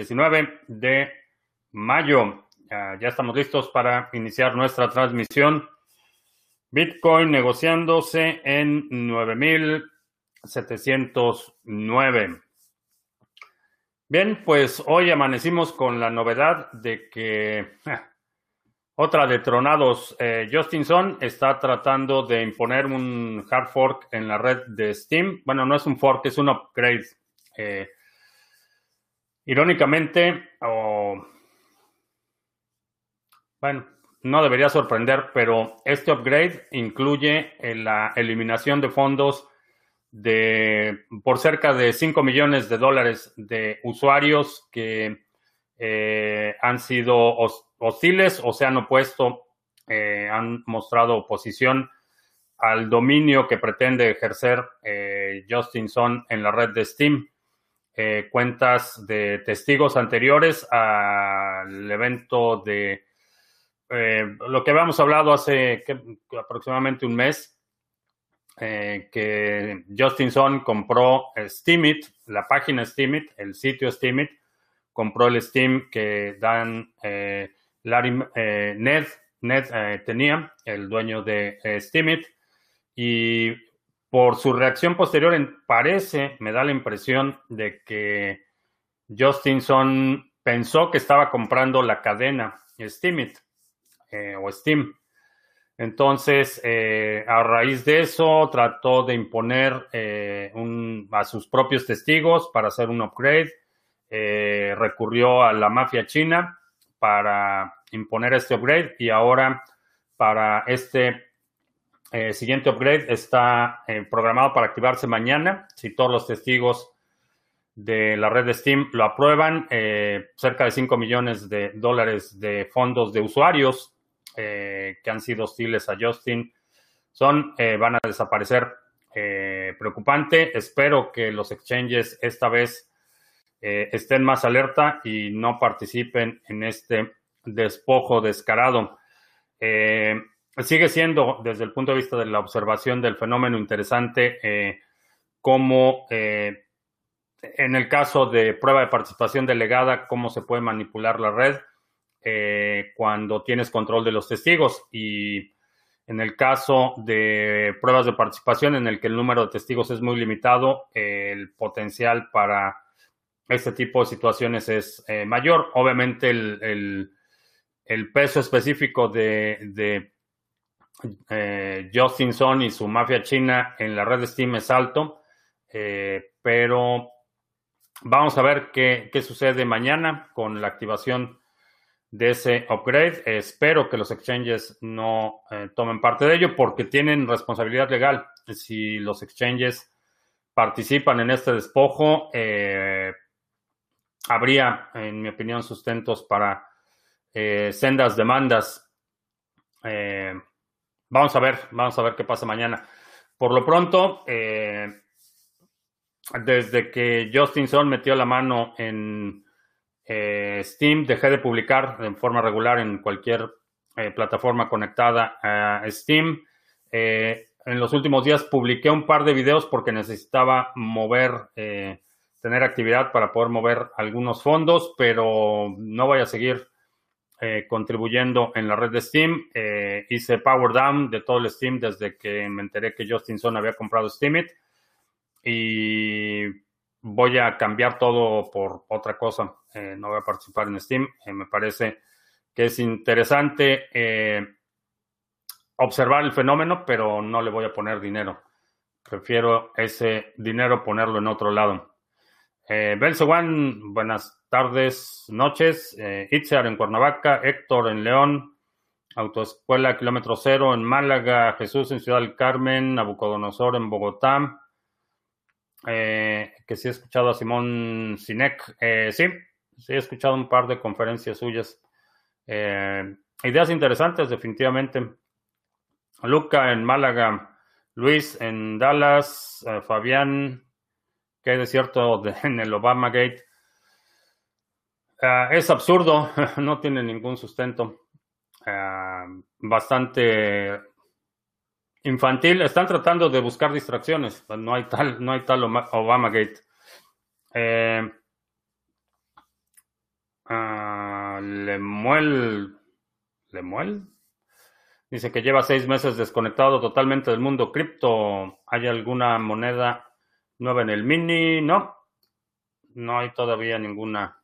19 de mayo. ya estamos listos para iniciar nuestra transmisión. Bitcoin negociándose en 9.709. Bien, pues hoy amanecimos con la novedad de que otra de tronados, eh, Justinson, está tratando de imponer un hard fork en la red de Steam. Bueno, no es un fork, es un upgrade. Eh, irónicamente, bueno, no debería sorprender, pero este upgrade incluye la eliminación de fondos de por cerca de 5 millones de dólares de usuarios que eh, han sido hostiles o se han opuesto, eh, han mostrado oposición al dominio que pretende ejercer eh, Justinson en la red de Steam. Cuentas de testigos anteriores al evento de lo que habíamos hablado hace aproximadamente un mes, eh, que Justinson compró Steemit, la página Steemit, el sitio Steemit, compró el Steam que Dan eh, Larry eh, Ned, Ned tenía, el dueño de Steemit, y por su reacción posterior parece, me da la impresión de que Justinson pensó que estaba comprando la cadena Steemit o Steam. Entonces, eh, a raíz de eso, trató de imponer eh, a sus propios testigos para hacer un upgrade. Eh, recurrió a la mafia china para imponer este upgrade y ahora para este siguiente upgrade está programado para activarse mañana. Si todos los testigos de la red de Steam lo aprueban, cerca de 5 millones de dólares de fondos de usuarios eh, que han sido hostiles a Justin son, eh, van a desaparecer. Eh, preocupante. Espero que los exchanges esta vez estén más alerta y no participen en este despojo descarado. Sigue siendo, desde el punto de vista de la observación del fenómeno, interesante cómo en el caso de prueba de participación delegada, cómo se puede manipular la red eh, cuando tienes control de los testigos y en el caso de pruebas de participación en el que el número de testigos es muy limitado, el potencial para este tipo de situaciones es eh, mayor. Obviamente el, peso específico de eh, Justinson y su mafia china en la red de Steam es alto, pero vamos a ver qué, qué sucede mañana con la activación de ese upgrade. Espero que los exchanges no eh, tomen parte de ello porque tienen responsabilidad legal. Si los exchanges participan en este despojo, eh, habría, en mi opinión, sustentos para eh, sendas demandas. Vamos a ver, vamos a ver qué pasa mañana. Por lo pronto, desde que Justinson metió la mano en eh, Steam, dejé de publicar en forma regular en cualquier eh, plataforma conectada a Steam. Eh, en los últimos días publiqué un par de videos porque necesitaba mover, tener actividad para poder mover algunos fondos, pero no voy a seguir contribuyendo en la red de Steam. hice power down de todo el Steam desde que me enteré que Justinson había comprado Steamit y voy a cambiar todo por otra cosa. Eh, no voy a participar en Steam. Eh, me parece que es interesante eh, observar el fenómeno, pero no le voy a poner dinero. Prefiero ese dinero ponerlo en otro lado. Eh, Belsewan, buenas tardes, noches. Itziar en Cuernavaca, Héctor en León, Autoescuela Kilómetro Cero en Málaga, Jesús en Ciudad del Carmen, Nabucodonosor en Bogotá. que sí he escuchado a Simón Sinek. sí, sí he escuchado un par de conferencias suyas. Eh, ideas interesantes, definitivamente. Luca en Málaga, Luis en Dallas, eh, Fabián, que hay de cierto en el Obama Gate. Eh, es absurdo, no tiene ningún sustento. bastante infantil. Están tratando de buscar distracciones. No hay tal, no hay tal Obama Gate. Uh, Lemuel. ¿Lemuel? Dice que lleva seis meses desconectado totalmente del mundo cripto. ¿Hay alguna moneda nueva en el mini? No. No hay todavía ninguna.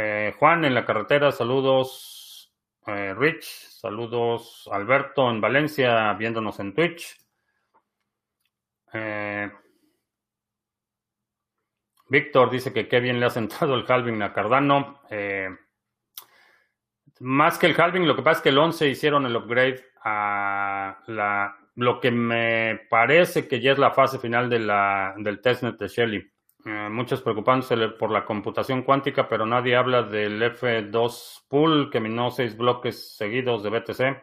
Eh, Juan en la carretera, saludos. Eh, Rich, saludos. Alberto en Valencia, viéndonos en Twitch. Eh, Víctor dice que qué bien le ha sentado el halving a Cardano. Más que el halving, lo que pasa es que el 11 hicieron el upgrade a la, lo que me parece que ya es la fase final de la, del testnet de Shelly. Eh, muchos preocupándose por la computación cuántica, pero nadie habla del F2 pool que minó seis bloques seguidos de BTC.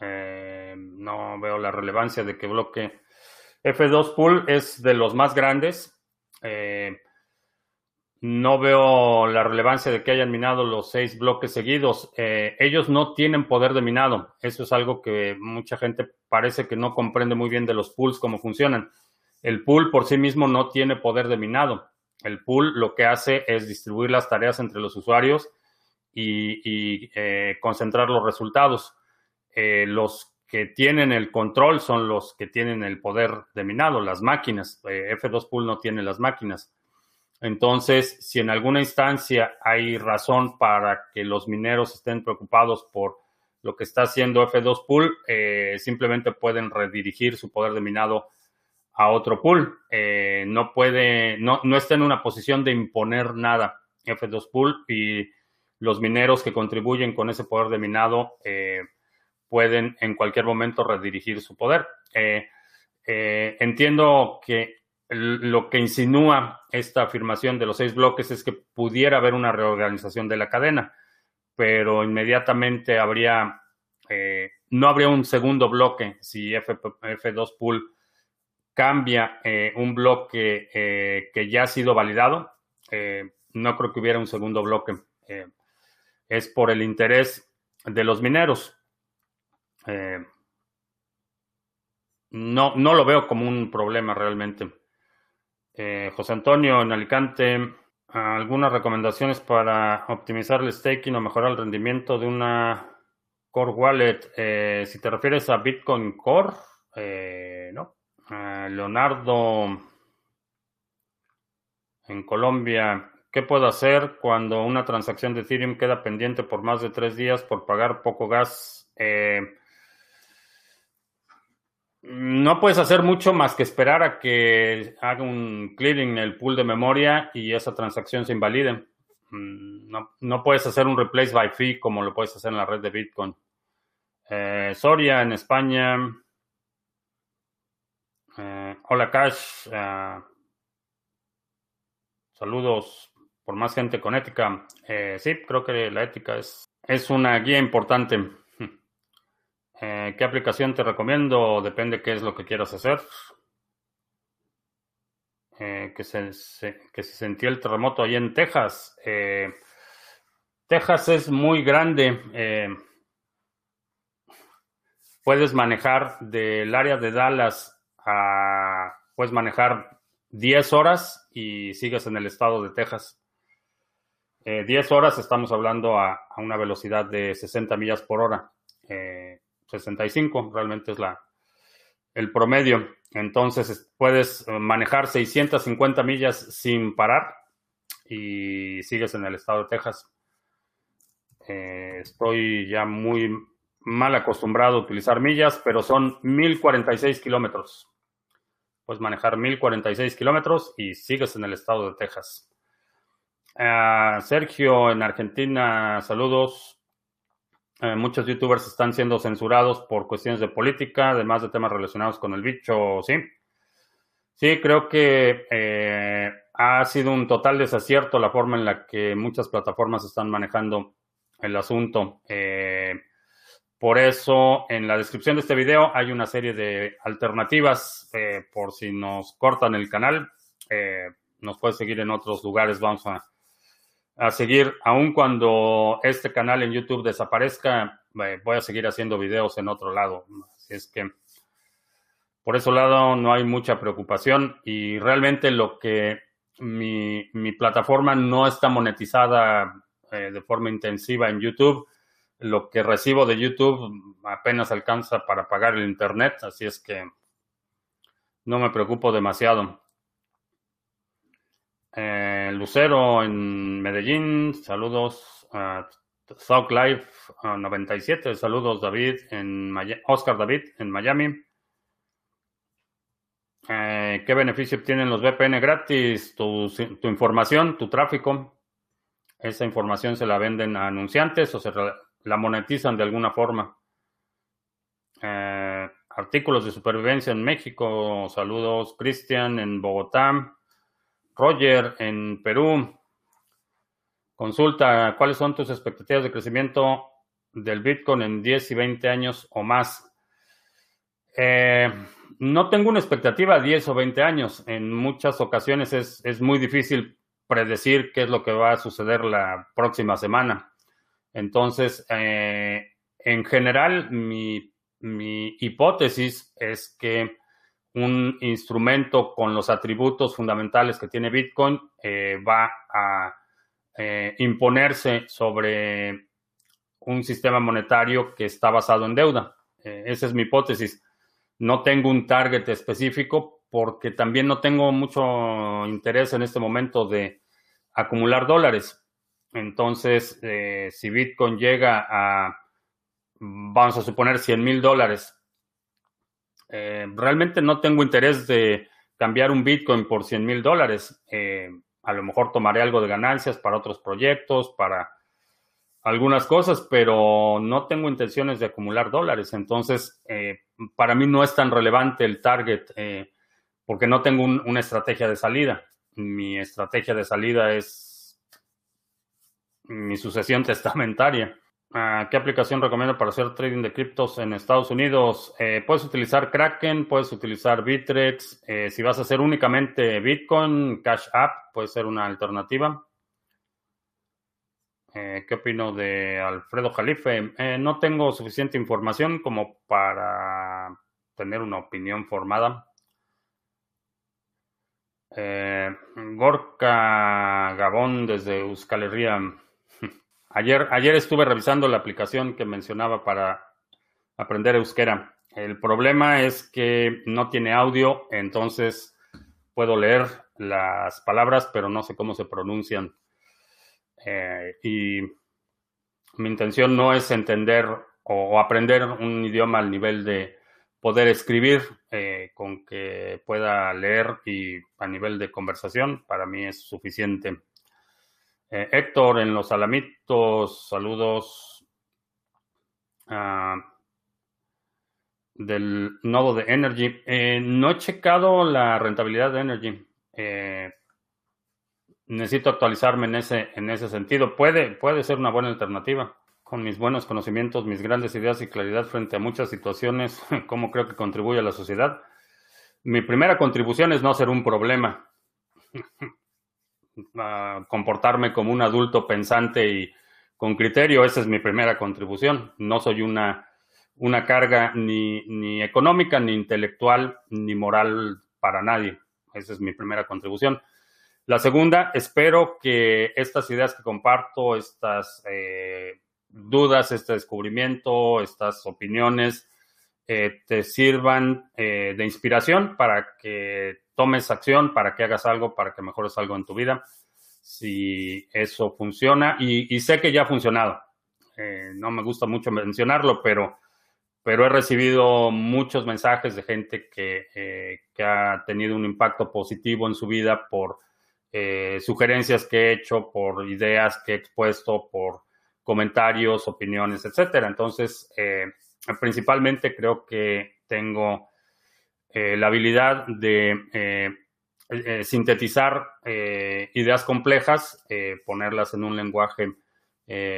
Eh, no veo la relevancia de que bloque F2 pool es de los más grandes eh, no veo la relevancia de que hayan minado los seis bloques seguidos. Eh, ellos no tienen poder de minado. Eso es algo que mucha gente parece que no comprende muy bien de los pools, cómo funcionan. El pool por sí mismo no tiene poder de minado. El pool lo que hace es distribuir las tareas entre los usuarios y, eh, concentrar los resultados. los que tienen el control son los que tienen el poder de minado, las máquinas. Eh, F2 Pool no tiene las máquinas. Entonces, si en alguna instancia hay razón para que los mineros estén preocupados por lo que está haciendo F2 Pool, eh, simplemente pueden redirigir su poder de minado a otro pool. Eh, no puede, no, no está en una posición de imponer nada F2 Pool y los mineros que contribuyen con ese poder de minado pueden en cualquier momento redirigir su poder. Eh, eh, entiendo que lo que insinúa esta afirmación de los seis bloques es que pudiera haber una reorganización de la cadena, pero inmediatamente habría, eh, no habría un segundo bloque si F, 2 pool cambia un bloque que ya ha sido validado. no creo que hubiera un segundo bloque. es por el interés de los mineros. Eh, no, no lo veo como un problema realmente. Eh, José Antonio en Alicante, algunas recomendaciones para optimizar el staking o mejorar el rendimiento de una Core Wallet. Eh, si te refieres a Bitcoin Core, no. Leonardo en Colombia, ¿qué puedo hacer cuando una transacción de Ethereum queda pendiente por más de tres días por pagar poco gas? No puedes hacer mucho más que esperar a que haga un clearing en el pool de memoria y esa transacción se invalide. Mm, no, puedes hacer un replace by fee como lo puedes hacer en la red de Bitcoin. Eh, Soria en España. Eh, hola Cash. Eh, saludos por más gente con ética. sí, creo que la ética es, es una guía importante. Eh, ¿Qué aplicación te recomiendo? Depende qué es lo que quieras hacer. Eh, que, se, que se sentía el terremoto ahí en Texas. Eh, Texas es muy grande. puedes manejar del área de Dallas Puedes manejar 10 horas y sigues en el estado de Texas. 10 horas estamos hablando a, una velocidad de 60 millas por hora. 65 realmente es la, el promedio. Entonces puedes eh, manejar 650 millas sin parar y sigues en el estado de Texas. Eh, estoy ya muy mal acostumbrado a utilizar millas, pero son 1046 kilómetros. Puedes manejar 1046 kilómetros y sigues en el estado de Texas. Ah, Sergio en Argentina, saludos. Eh, muchos youtubers están siendo censurados por cuestiones de política, además de temas relacionados con el bicho, ¿sí? Sí, creo que eh, ha sido un total desacierto la forma en la que muchas plataformas están manejando el asunto. Eh, por eso, en la descripción de este video hay una serie de alternativas por si nos cortan el canal. nos puede seguir en otros lugares. Vamos a seguir, aun cuando este canal en YouTube desaparezca, eh, voy a seguir haciendo videos en otro lado. Así es que por ese lado no hay mucha preocupación y realmente lo que mi plataforma no está monetizada de forma intensiva en YouTube. Lo que recibo de YouTube apenas alcanza para pagar el Internet, así es que no me preocupo demasiado. Eh, Lucero en Medellín, saludos. a South Life 97, saludos David en Oscar David en Miami. Eh, ¿Qué beneficio obtienen los VPN gratis? Tu, información, tu tráfico. Esa información se la venden a anunciantes o se la monetizan de alguna forma. Eh, artículos de supervivencia en México. Saludos, Cristian en Bogotá. Roger en Perú. Consulta, ¿cuáles son tus expectativas de crecimiento del Bitcoin en 10 y 20 años o más? Eh, no tengo una expectativa a 10 o 20 años. En muchas ocasiones es, muy difícil predecir qué es lo que va a suceder la próxima semana. Entonces, eh, en general, mi hipótesis es que un instrumento con los atributos fundamentales que tiene Bitcoin eh, va a eh, imponerse sobre un sistema monetario que está basado en deuda. Esa es mi hipótesis. No tengo un target específico porque también no tengo mucho interés en este momento de acumular dólares. Entonces, si Bitcoin llega a vamos a suponer 100 mil dólares. Eh, realmente no tengo interés de cambiar un Bitcoin por 100 mil dólares. Eh, a lo mejor tomaré algo de ganancias para otros proyectos, para algunas cosas, pero no tengo intenciones de acumular dólares. Entonces, eh, para mí no es tan relevante el target porque no tengo una estrategia de salida. Mi estrategia de salida es mi sucesión testamentaria. Ah, ¿Qué aplicación recomiendo para hacer trading de criptos en Estados Unidos? Eh, puedes utilizar Kraken, puedes utilizar Bitrex. Eh, si vas a hacer únicamente Bitcoin, Cash App puede ser una alternativa. Eh, ¿Qué opino de Alfredo Jalife? no tengo suficiente información como para tener una opinión formada. Gorka Gabón desde Euskal Herria. Ayer, ayer estuve revisando la aplicación que mencionaba para aprender euskera. El problema es que no tiene audio, entonces puedo leer las palabras, pero no sé cómo se pronuncian. Eh, y mi intención no es entender o, aprender un idioma al nivel de poder escribir, eh, con que pueda leer y a nivel de conversación, para mí es suficiente. Eh, Héctor en los Alamitos, saludos ah, del nodo de Energy. Eh, no he checado la rentabilidad de Energy. Eh, necesito actualizarme en ese, en ese sentido. Puede, puede ser una buena alternativa. Con mis buenos conocimientos, mis grandes ideas y claridad frente a muchas situaciones, ¿cómo creo que contribuye a la sociedad? Mi primera contribución es no ser un problema. comportarme como un adulto pensante y con criterio. Esa es mi primera contribución. No soy una, una carga ni, ni económica, ni intelectual, ni moral para nadie. Esa es mi primera contribución. La segunda, espero que estas ideas que comparto, estas eh, dudas, este descubrimiento, estas opiniones, eh, te sirvan eh, de inspiración para que tomes acción, para que hagas algo, para que mejores algo en tu vida. Si eso funciona, y, sé que ya ha funcionado. Eh, no me gusta mucho mencionarlo, pero, pero he recibido muchos mensajes de gente que, que ha tenido un impacto positivo en su vida por sugerencias que he hecho, por ideas que he expuesto, por comentarios, opiniones, etcétera. Entonces, principalmente creo que tengo eh, la habilidad de eh, eh, sintetizar ideas complejas, ponerlas en un lenguaje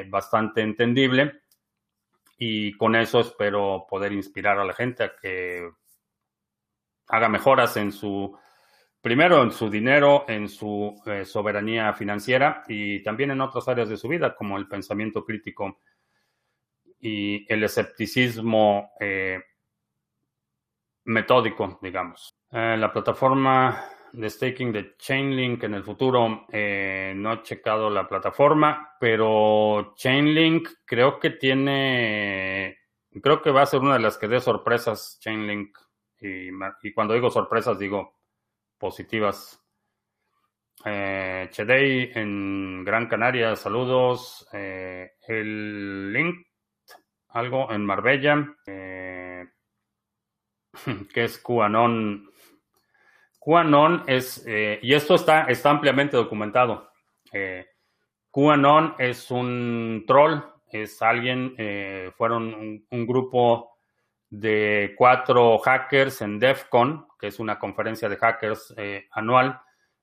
bastante entendible. Y con eso espero poder inspirar a la gente a que haga mejoras en su, primero en su dinero, en su soberanía financiera y también en otras áreas de su vida como el pensamiento crítico y el escepticismo eh, metódico, digamos. Eh, la plataforma de staking de Chainlink en el futuro. Eh, no he checado la plataforma, pero Chainlink creo que tiene, creo que va a ser una de las que dé sorpresas Chainlink. Y, cuando digo sorpresas digo positivas. Eh, Chedey en Gran Canaria, saludos. El link, algo en Marbella, eh, que es QAnon. QAnon es, eh, y esto está, está ampliamente documentado. Eh, QAnon es un troll, es alguien, eh, fueron un, grupo de cuatro hackers en DEF CON, que es una conferencia de hackers anual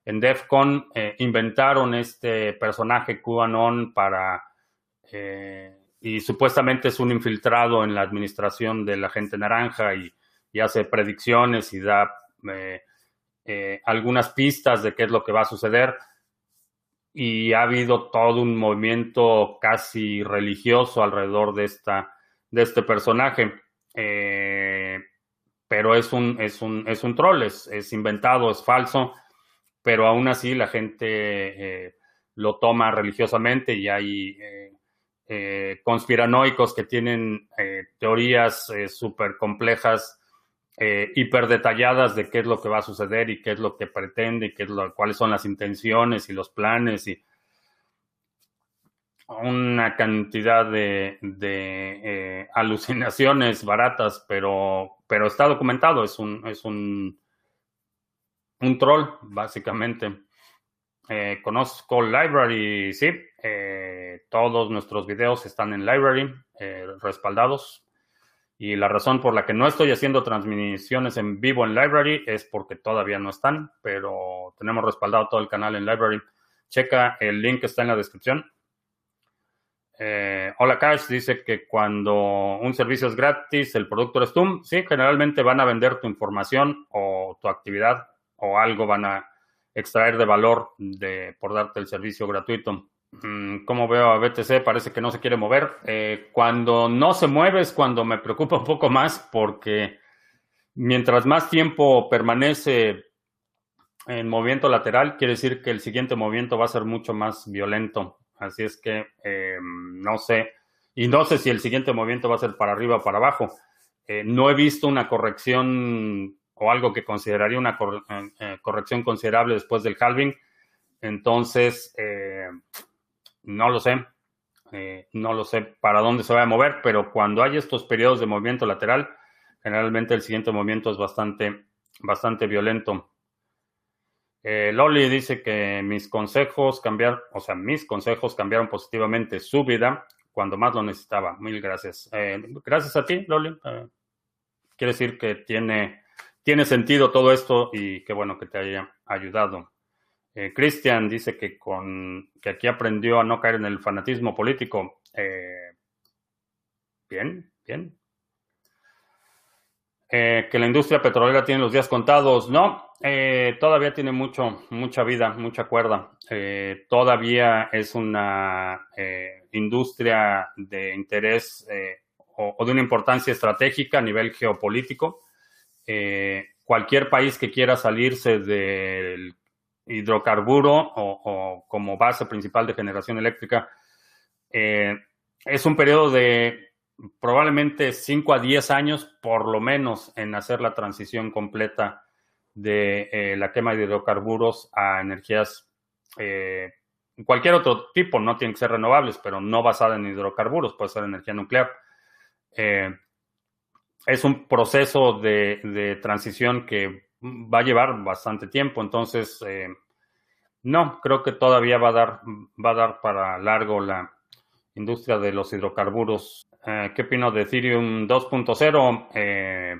en DEF CON eh, inventaron este personaje QAnon para... Eh, y supuestamente es un infiltrado en la administración de la gente naranja y, y hace predicciones y da eh, algunas pistas de qué es lo que va a suceder. Y ha habido todo un movimiento casi religioso alrededor de, esta, de este personaje. pero es un, es un, es un troll, es, es inventado, es falso pero aún así la gente eh, lo toma religiosamente y hay eh, eh, conspiranoicos que tienen eh, teorías súper complejas, hiper detalladas de qué es lo que va a suceder y qué es lo que pretende y qué es lo, cuáles son las intenciones y los planes y una cantidad de, de alucinaciones baratas, pero, pero está documentado, es un, es un un troll, básicamente. Eh, conozco Library, sí. Eh, todos nuestros videos están en Library, eh, respaldados. Y la razón por la que no estoy haciendo transmisiones en vivo en Library es porque todavía no están, pero tenemos respaldado todo el canal en Library. Checa, el link está en la descripción. Hola Cash dice que cuando un servicio es gratis, el producto es tú. Sí, generalmente van a vender tu información o tu actividad o algo van a extraer de valor de, por darte el servicio gratuito. Mm, como veo a BTC, parece que no se quiere mover. Eh, cuando no se mueve es cuando me preocupa un poco más porque mientras más tiempo permanece en movimiento lateral, quiere decir que el siguiente movimiento va a ser mucho más violento. Así es que eh, no sé. Y no sé si el siguiente movimiento va a ser para arriba o para abajo. Eh, no he visto una corrección o algo que consideraría una eh, eh, corrección considerable después del halving. Entonces, eh, no lo sé, no lo sé para dónde se va a mover, pero cuando hay estos periodos de movimiento lateral, generalmente el siguiente movimiento es bastante, bastante violento. Loli dice que mis consejos cambiaron, o sea, mis consejos cambiaron positivamente su vida cuando más lo necesitaba. Mil gracias. gracias a ti, Loli. quiere decir que tiene tiene sentido todo esto y qué bueno que te haya ayudado. Eh, Cristian dice que, con, que aquí aprendió a no caer en el fanatismo político. Eh, bien, bien. Eh, que la industria petrolera tiene los días contados. No, eh, todavía tiene mucho, mucha vida, mucha cuerda. Todavía es una industria de interés o, de una importancia estratégica a nivel geopolítico. Eh, cualquier país que quiera salirse del hidrocarburo o, como base principal de generación eléctrica, eh, es un periodo de probablemente 5 a 10 años por lo menos en hacer la transición completa de eh, la quema de hidrocarburos a energías, cualquier otro tipo, no tienen que ser renovables, pero no basada en hidrocarburos, puede ser energía nuclear. Es un proceso de, transición que va a llevar bastante tiempo, entonces eh, no, creo que todavía va a dar, va dar para largo la industria de los hidrocarburos. Eh, ¿Qué opino de Ethereum 2.0? Eh,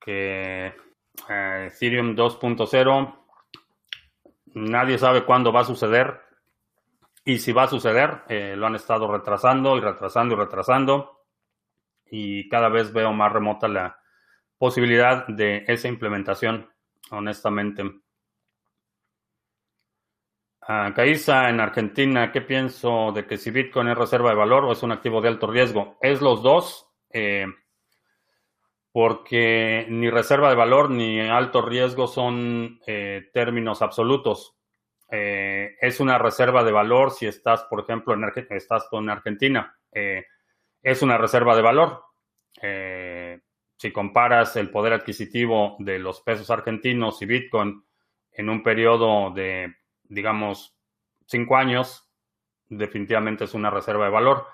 que eh, Ethereum 2.0 nadie sabe cuándo va a suceder y si va a suceder, lo han estado retrasando y retrasando y retrasando y cada vez veo más remota la posibilidad de esa implementación, honestamente. Uh, Caiza, en Argentina, ¿qué pienso de que si Bitcoin es reserva de valor o es un activo de alto riesgo? Es los dos. Eh, porque ni reserva de valor ni alto riesgo son eh, términos absolutos. Eh, es una reserva de valor si estás, por ejemplo, en, estás en Argentina. Eh, es una reserva de valor. si comparas el poder adquisitivo de los pesos argentinos y Bitcoin en un periodo de, digamos, cinco años, definitivamente es una reserva de valor.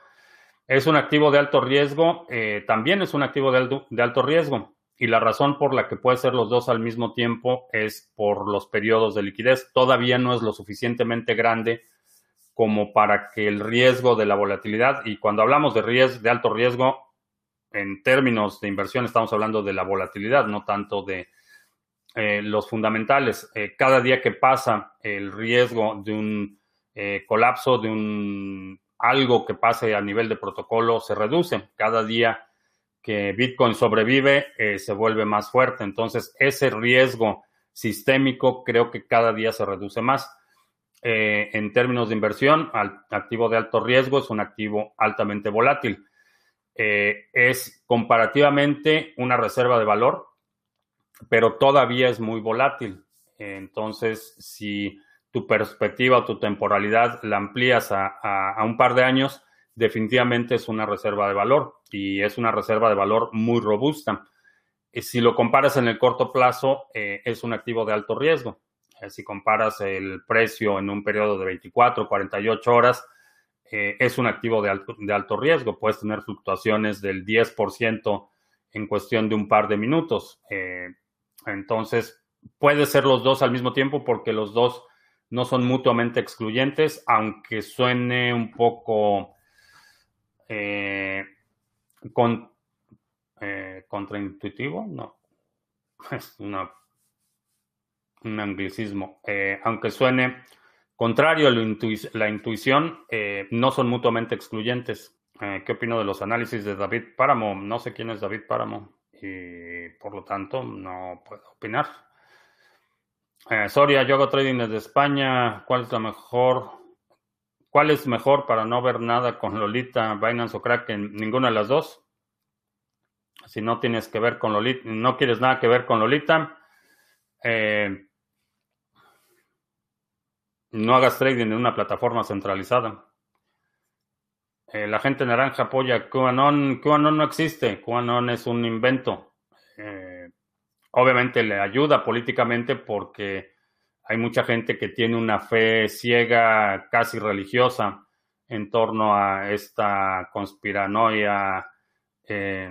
Es un activo de alto riesgo, eh, también es un activo de alto, riesgo. Y la razón por la que puede ser los dos al mismo tiempo es por los periodos de liquidez. Todavía no es lo suficientemente grande como para que el riesgo de la volatilidad, y cuando hablamos de, riesgo, de alto riesgo, en términos de inversión estamos hablando de la volatilidad, no tanto de eh, los fundamentales. Eh, cada día que pasa, el riesgo de un colapso, de un algo que pase a nivel de protocolo se reduce. Cada día que Bitcoin sobrevive, eh, se vuelve más fuerte. Entonces, ese riesgo sistémico creo que cada día se reduce más. Eh, en términos de inversión, activo de alto riesgo es un activo altamente volátil. Eh, es comparativamente una reserva de valor, pero todavía es muy volátil. entonces, si tu perspectiva o tu temporalidad la amplías a, un par de años, definitivamente es una reserva de valor y es una reserva de valor muy robusta. Si lo comparas en el corto plazo, eh, es un activo de alto riesgo. Eh, si comparas el precio en un periodo de 24, 48 horas, eh, es un activo de alto, de alto riesgo. Puedes tener fluctuaciones del 10% en cuestión de un par de minutos. entonces, puede ser los dos al mismo tiempo porque los dos no son mutuamente excluyentes, aunque suene un poco eh, eh, contraintuitivo, no, es una, un anglicismo, eh, aunque suene contrario a la, intuición, no son mutuamente excluyentes. ¿Qué opino de los análisis de David Páramo? No sé quién es David Páramo y por lo tanto no puedo opinar. Eh, Soria, yo trading desde España. ¿Cuál es la mejor? ¿Cuál es mejor para no ver nada con Lolita, Binance o Kraken? Ninguna de las dos. Si no tienes que ver con Lolita, no quieres nada que ver con Lolita, eh, no hagas trading en una plataforma centralizada. Eh, la gente naranja apoya QAnon. QAnon no existe. QAnon es un invento. Eh, obviamente le ayuda políticamente porque hay mucha gente que tiene una fe ciega, casi religiosa, en torno a esta conspiranoia, eh,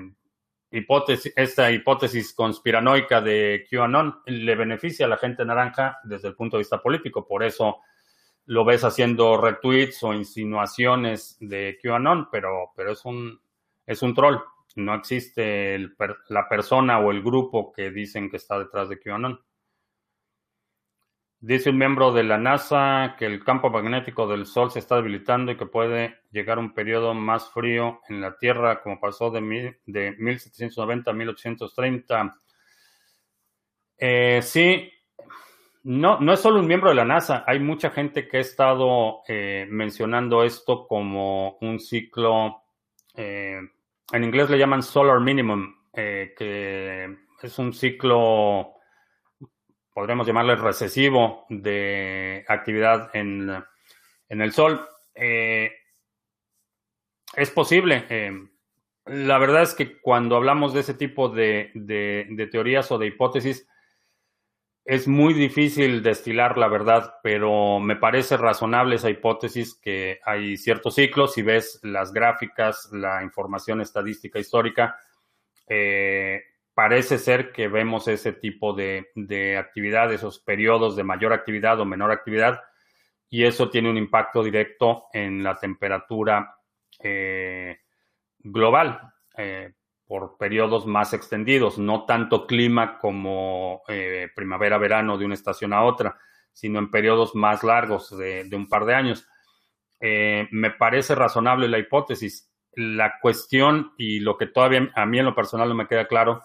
hipótesis, esta hipótesis conspiranoica de QAnon le beneficia a la gente naranja desde el punto de vista político. Por eso lo ves haciendo retweets o insinuaciones de QAnon, pero, pero es un, es un troll no existe la persona o el grupo que dicen que está detrás de QAnon. Dice un miembro de la NASA que el campo magnético del Sol se está debilitando y que puede llegar un periodo más frío en la Tierra, como pasó de, de 1790 a 1830. Eh, sí, no, no es solo un miembro de la NASA, hay mucha gente que ha estado eh, mencionando esto como un ciclo eh, en inglés le llaman solar minimum, eh, que es un ciclo, podríamos llamarle recesivo de actividad en, el sol. Es posible. La verdad es que cuando hablamos de ese tipo de teorías o de hipótesis, es muy difícil destilar la verdad, pero me parece razonable esa hipótesis que hay ciertos ciclos. Si ves las gráficas, la información estadística histórica, eh, parece ser que vemos ese tipo de, actividad, esos periodos de mayor actividad o menor actividad, y eso tiene un impacto directo en la temperatura eh, global. Eh, por periodos más extendidos, no tanto clima como eh, primavera-verano de una estación a otra, sino en periodos más largos de, un par de años. Eh, me parece razonable la hipótesis. La cuestión y lo que todavía a mí en lo personal no me queda claro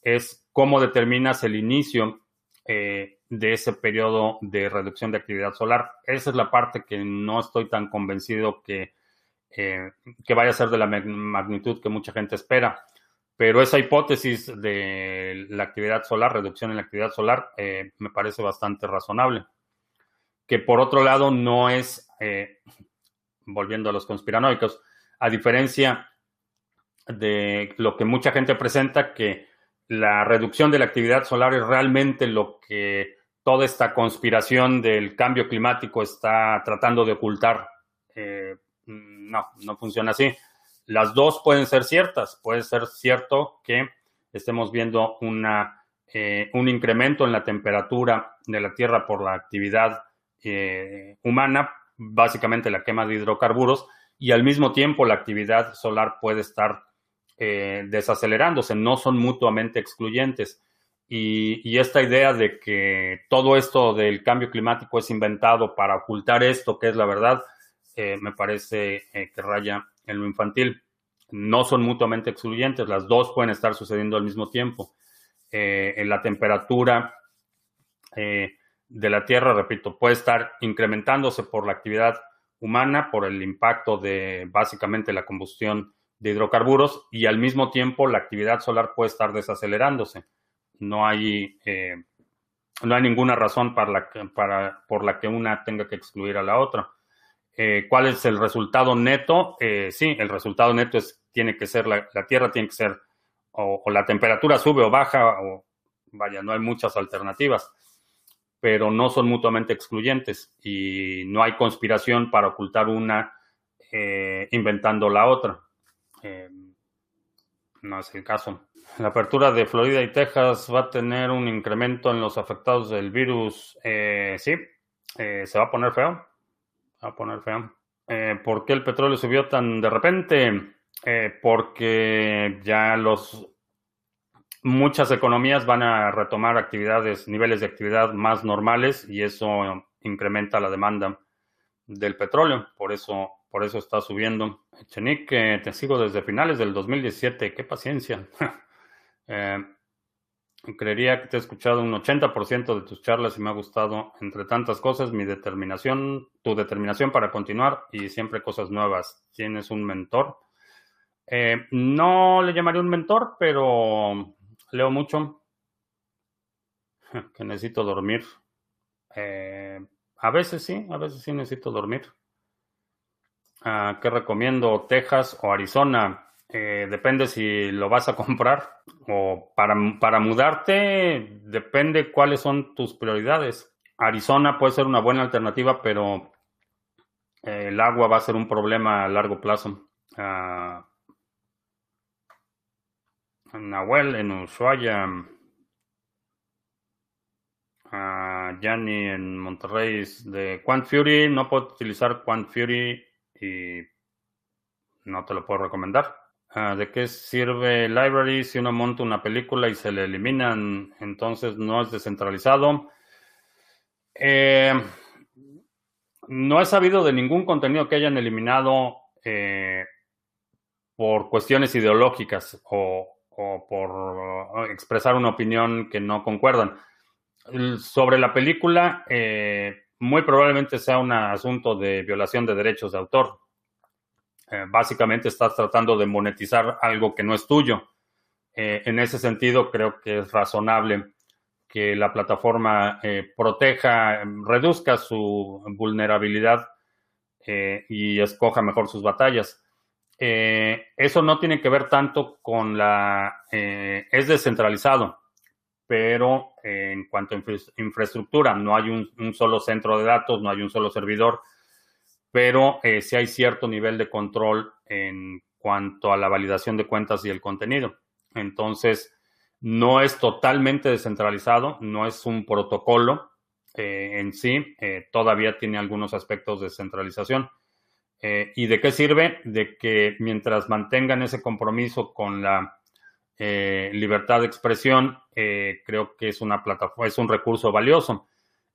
es cómo determinas el inicio eh, de ese periodo de reducción de actividad solar. Esa es la parte que no estoy tan convencido que, que vaya a ser de la magnitud que mucha gente espera. Pero esa hipótesis de la actividad solar, reducción en la actividad solar, eh, me parece bastante razonable. Que por otro lado no es, eh, volviendo a los conspiranoicos, a diferencia de lo que mucha gente presenta, que la reducción de la actividad solar es realmente lo que toda esta conspiración del cambio climático está tratando de ocultar. Eh, no, no funciona así. Las dos pueden ser ciertas. Puede ser cierto que estemos viendo una, eh, un incremento en la temperatura de la Tierra por la actividad eh, humana, básicamente la quema de hidrocarburos, y al mismo tiempo la actividad solar puede estar eh, desacelerándose, no son mutuamente excluyentes. Y, esta idea de que todo esto del cambio climático es inventado para ocultar esto, que es la verdad, me parece que raya en lo infantil. No son mutuamente excluyentes, las dos pueden estar sucediendo al mismo tiempo. en la temperatura de la Tierra, repito, puede estar incrementándose por la actividad humana, por el impacto de básicamente la combustión de hidrocarburos y al mismo tiempo la actividad solar puede estar desacelerándose. No hay, eh, no hay ninguna razón para la para, por la que una tenga que excluir a la otra. Eh, ¿Cuál es el resultado neto? Eh, sí, el resultado neto es, tiene que ser, la, Tierra tiene que ser, o, la temperatura sube o baja, o vaya, no hay muchas alternativas, pero no son mutuamente excluyentes y no hay conspiración para ocultar una inventando la otra. Eh, no es el caso. La apertura de Florida y Texas va a tener un incremento en los afectados del virus. Eh, sí, eh, se va a poner feo. A poner feo. ¿Por qué el petróleo subió tan de repente? porque ya los muchas economías van a retomar actividades, niveles de actividad más normales y eso incrementa la demanda del petróleo. Por eso por eso está subiendo. Chenik, te sigo desde finales del 2017, qué paciencia. Eh, creería que te he escuchado un 80% de tus charlas y me ha gustado, entre tantas cosas, mi determinación, tu determinación para continuar y siempre cosas nuevas. ¿Tienes un mentor? Eh, no le llamaría un mentor, pero leo mucho. Que necesito dormir. Eh, a veces sí, a veces sí necesito dormir. Ah, ¿Qué recomiendo? Texas o Arizona. Eh, depende si lo vas a comprar o para, para mudarte, depende cuáles son tus prioridades. Arizona puede ser una buena alternativa, pero eh, el agua va a ser un problema a largo plazo. Uh, Nahuel en Ushuaia. Uh, en Monterrey de Quant Fury. No puedo utilizar Quant Fury y no te lo puedo recomendar. Ah, ¿De qué sirve Library si uno monta una película y se le eliminan? Entonces no es descentralizado. Eh, no he sabido de ningún contenido que hayan eliminado eh, por cuestiones ideológicas o, por expresar una opinión que no concuerdan. Sobre la película, eh, muy probablemente sea un asunto de violación de derechos de autor. Eh, básicamente estás tratando de monetizar algo que no es tuyo. Eh, en ese sentido, creo que es razonable que la plataforma eh, proteja, reduzca su vulnerabilidad y escoja mejor sus batallas. eso no tiene que ver tanto con la... es descentralizado pero en cuanto a infraestructura, no hay un, solo centro de datos, no hay un solo servidor, pero eh, sí hay cierto nivel de control en cuanto a la validación de cuentas y el contenido. Entonces, no es totalmente descentralizado, no es un protocolo eh, en sí, eh, todavía tiene algunos aspectos de centralización. ¿Y de qué sirve? De que mientras mantengan ese compromiso con la eh, libertad de expresión, eh, creo que es una plataforma, es un recurso valioso.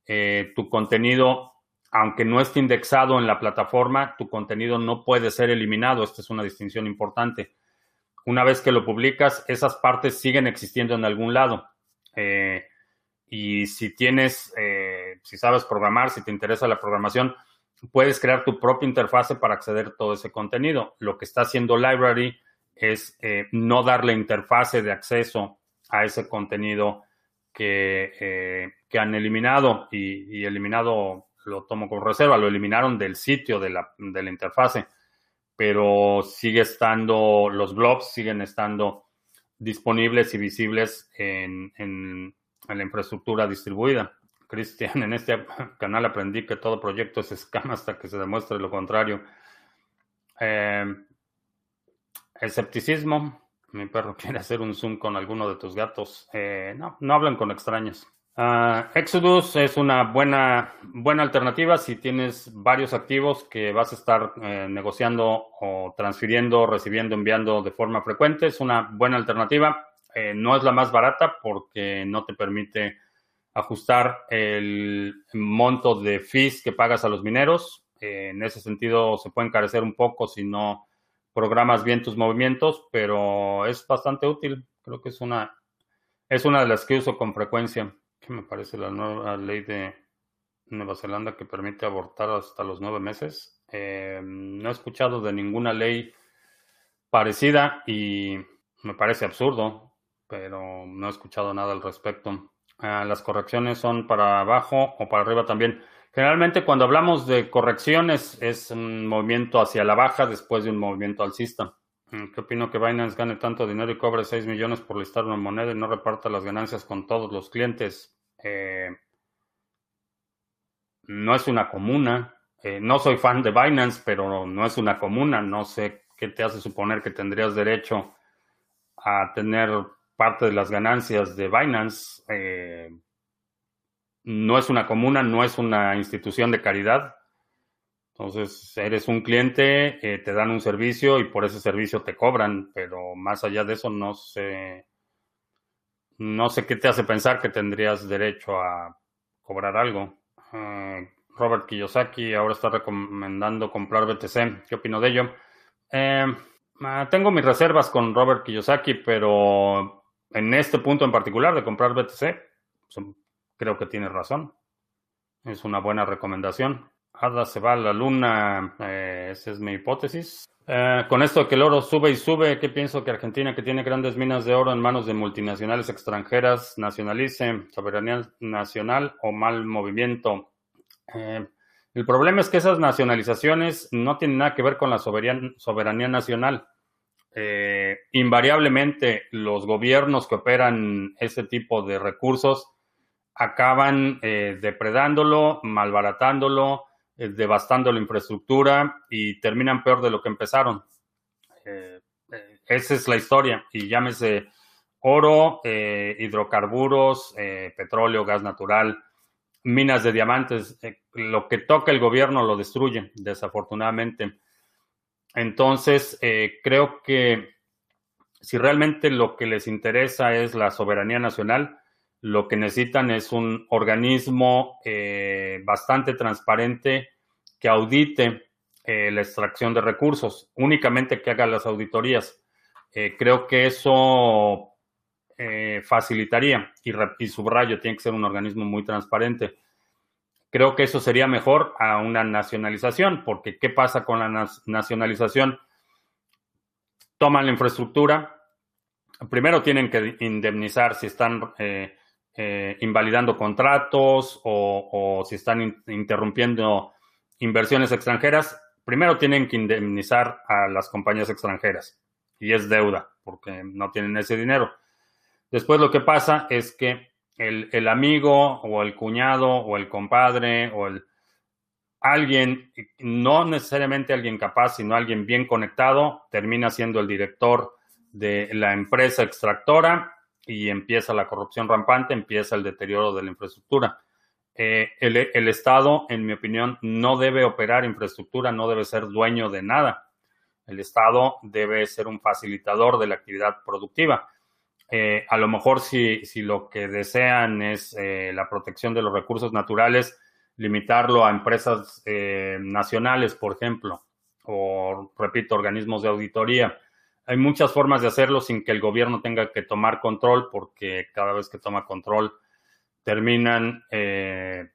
Eh, tu contenido, aunque no esté indexado en la plataforma, tu contenido no puede ser eliminado. Esta es una distinción importante. Una vez que lo publicas, esas partes siguen existiendo en algún lado. y si tienes, si sabes programar, si te interesa la programación, puedes crear tu propia interfase para acceder a todo ese contenido. Lo que está haciendo Library es eh, no darle interfase de acceso a ese contenido que, eh, que han eliminado y, eliminado lo tomo con reserva, lo eliminaron del sitio de la, de la interfase, pero sigue estando, los blogs siguen estando disponibles y visibles en, en, la infraestructura distribuida. Cristian, en este canal aprendí que todo proyecto es scam hasta que se demuestre lo contrario. Eh, escepticismo. Mi perro quiere hacer un zoom con alguno de tus gatos. Eh, no, no hablan con extraños. Ah, Exodus es una buena, buena alternativa si tienes varios activos que vas a estar eh, negociando o transfiriendo, recibiendo, enviando de forma frecuente. Es una buena alternativa. Eh, no es la más barata porque no te permite ajustar el monto de fees que pagas a los mineros. en ese sentido se puede encarecer un poco si no programas bien tus movimientos, pero es bastante útil. Creo que es una, es una de las que uso con frecuencia. Que me parece la nueva ley de Nueva Zelanda que permite abortar hasta los nueve meses. Eh, no he escuchado de ninguna ley parecida y me parece absurdo, pero no he escuchado nada al respecto. Ah, las correcciones son para abajo o para arriba también. Generalmente cuando hablamos de correcciones es un movimiento hacia la baja después de un movimiento alcista. Mm, ¿Qué opino que Binance gane tanto dinero y cobre 6 millones por listar una moneda y no reparta las ganancias con todos los clientes? Eh, no es una comuna. Eh, no soy fan de Binance, pero no es una comuna. No sé qué te hace suponer que tendrías derecho a tener parte de las ganancias de Binance. Eh, no es una comuna, no es una institución de caridad. Entonces, eres un cliente, eh, te dan un servicio y por ese servicio te cobran, pero más allá de eso no sé, no sé qué te hace pensar que tendrías derecho a cobrar algo. Eh, Robert Kiyosaki ahora está recomendando comprar BTC. ¿Qué opino de ello? Eh, ah, tengo mis reservas con Robert Kiyosaki, pero en este punto en particular de comprar BTC, creo que tiene razón. Es una buena recomendación. Ada se va a la luna, eh, esa es mi hipótesis. Eh, con esto de que el oro sube y sube, ¿qué pienso que Argentina, que tiene grandes minas de oro en manos de multinacionales extranjeras, nacionalice soberanía nacional o mal movimiento? Eh, el problema es que esas nacionalizaciones no tienen nada que ver con la soberanía, nacional. invariablemente, los gobiernos que operan ese tipo de recursos acaban depredándolo, malbaratándolo, eh, devastando la infraestructura y terminan peor de lo que empezaron. Eh, esa es la historia. Y llámese oro, hidrocarburos, petróleo, gas natural, minas de diamantes. lo que toca el gobierno lo destruye, desafortunadamente. Entonces, creo que si realmente lo que les interesa es la soberanía nacional, lo que necesitan es un organismo eh, bastante transparente que audite eh, la extracción de recursos, únicamente que haga las auditorías. Eh, creo que eso facilitaría, y, subrayo, tiene que ser un organismo muy transparente. Creo que eso sería mejor a una nacionalización, porque ¿qué pasa con la nacionalización? Toman la infraestructura, primero tienen que indemnizar si están invalidando contratos o, si están interrumpiendo inversiones extranjeras, primero tienen que indemnizar a las compañías extranjeras y es deuda porque no tienen ese dinero. Después lo que pasa es que el, el amigo o el cuñado o el compadre o el alguien, no necesariamente alguien capaz, sino alguien bien conectado, termina siendo el director de la empresa extractora y empieza la corrupción rampante, empieza el deterioro de la infraestructura. Eh, el, Estado, en mi opinión, no debe operar infraestructura, no debe ser dueño de nada. El Estado debe ser un facilitador de la actividad productiva. Eh, a lo mejor si, si, lo que desean es eh, la protección de los recursos naturales, limitarlo a empresas nacionales, por ejemplo, o, repito, organismos de auditoría hay muchas formas de hacerlo sin que el gobierno tenga que tomar control, porque cada vez que toma control terminan eh,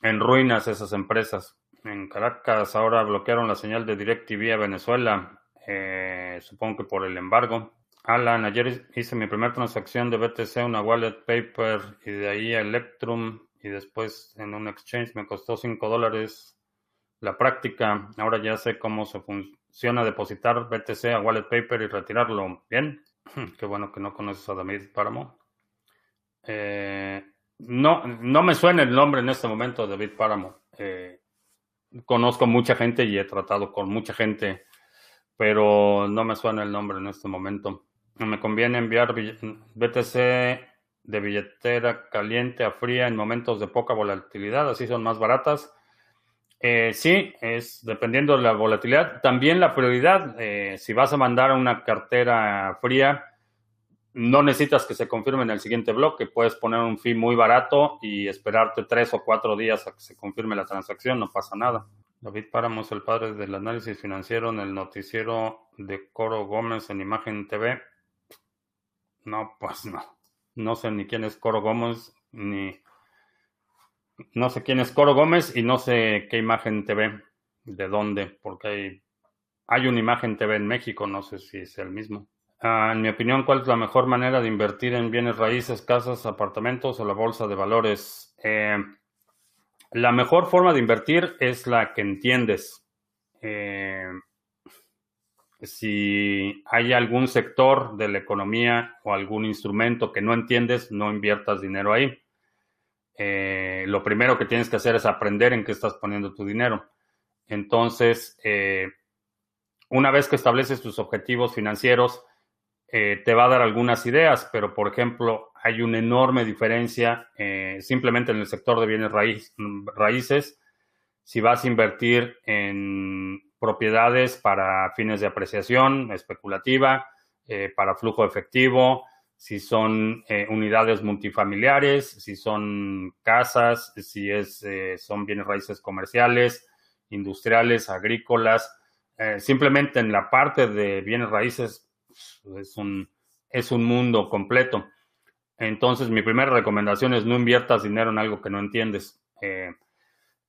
en ruinas esas empresas. En Caracas ahora bloquearon la señal de DirecTV a Venezuela. Eh, supongo que por el embargo. Alan, ayer hice mi primera transacción de BTC, una wallet paper y de ahí a Electrum y después en un exchange me costó 5 dólares la práctica. Ahora ya sé cómo se funciona depositar BTC a wallet paper y retirarlo. Bien, qué bueno que no conoces a David Páramo. Eh, no, no me suena el nombre en este momento David Páramo. Eh, conozco mucha gente y he tratado con mucha gente, pero no me suena el nombre en este momento. Me conviene enviar BTC de billetera caliente a fría en momentos de poca volatilidad, así son más baratas. Eh, sí, es dependiendo de la volatilidad. También la prioridad, eh, si vas a mandar una cartera fría, no necesitas que se confirme en el siguiente bloque. Puedes poner un fee muy barato y esperarte tres o cuatro días a que se confirme la transacción, no pasa nada. David Páramos, el padre del análisis financiero en el noticiero de Coro Gómez en Imagen TV. No, pues no. No sé ni quién es Coro Gómez, ni. No sé quién es Coro Gómez y no sé qué imagen TV, de dónde, porque hay, hay una imagen TV en México, no sé si es el mismo. Ah, en mi opinión, ¿cuál es la mejor manera de invertir en bienes raíces, casas, apartamentos o la bolsa de valores? Eh, la mejor forma de invertir es la que entiendes. Eh, si hay algún sector de la economía o algún instrumento que no entiendes, no inviertas dinero ahí. Eh, lo primero que tienes que hacer es aprender en qué estás poniendo tu dinero. Entonces, una vez que estableces tus objetivos financieros, eh, te va a dar algunas ideas, pero por ejemplo, hay una enorme diferencia eh, simplemente en el sector de bienes raíces. Si vas a invertir en propiedades para fines de apreciación especulativa, eh, para flujo efectivo, si son unidades multifamiliares, si son casas, si es, son bienes raíces comerciales, industriales, agrícolas. simplemente en la parte de bienes raíces es un, es un mundo completo. Entonces, mi primera recomendación es no inviertas dinero en algo que no entiendes. Eh,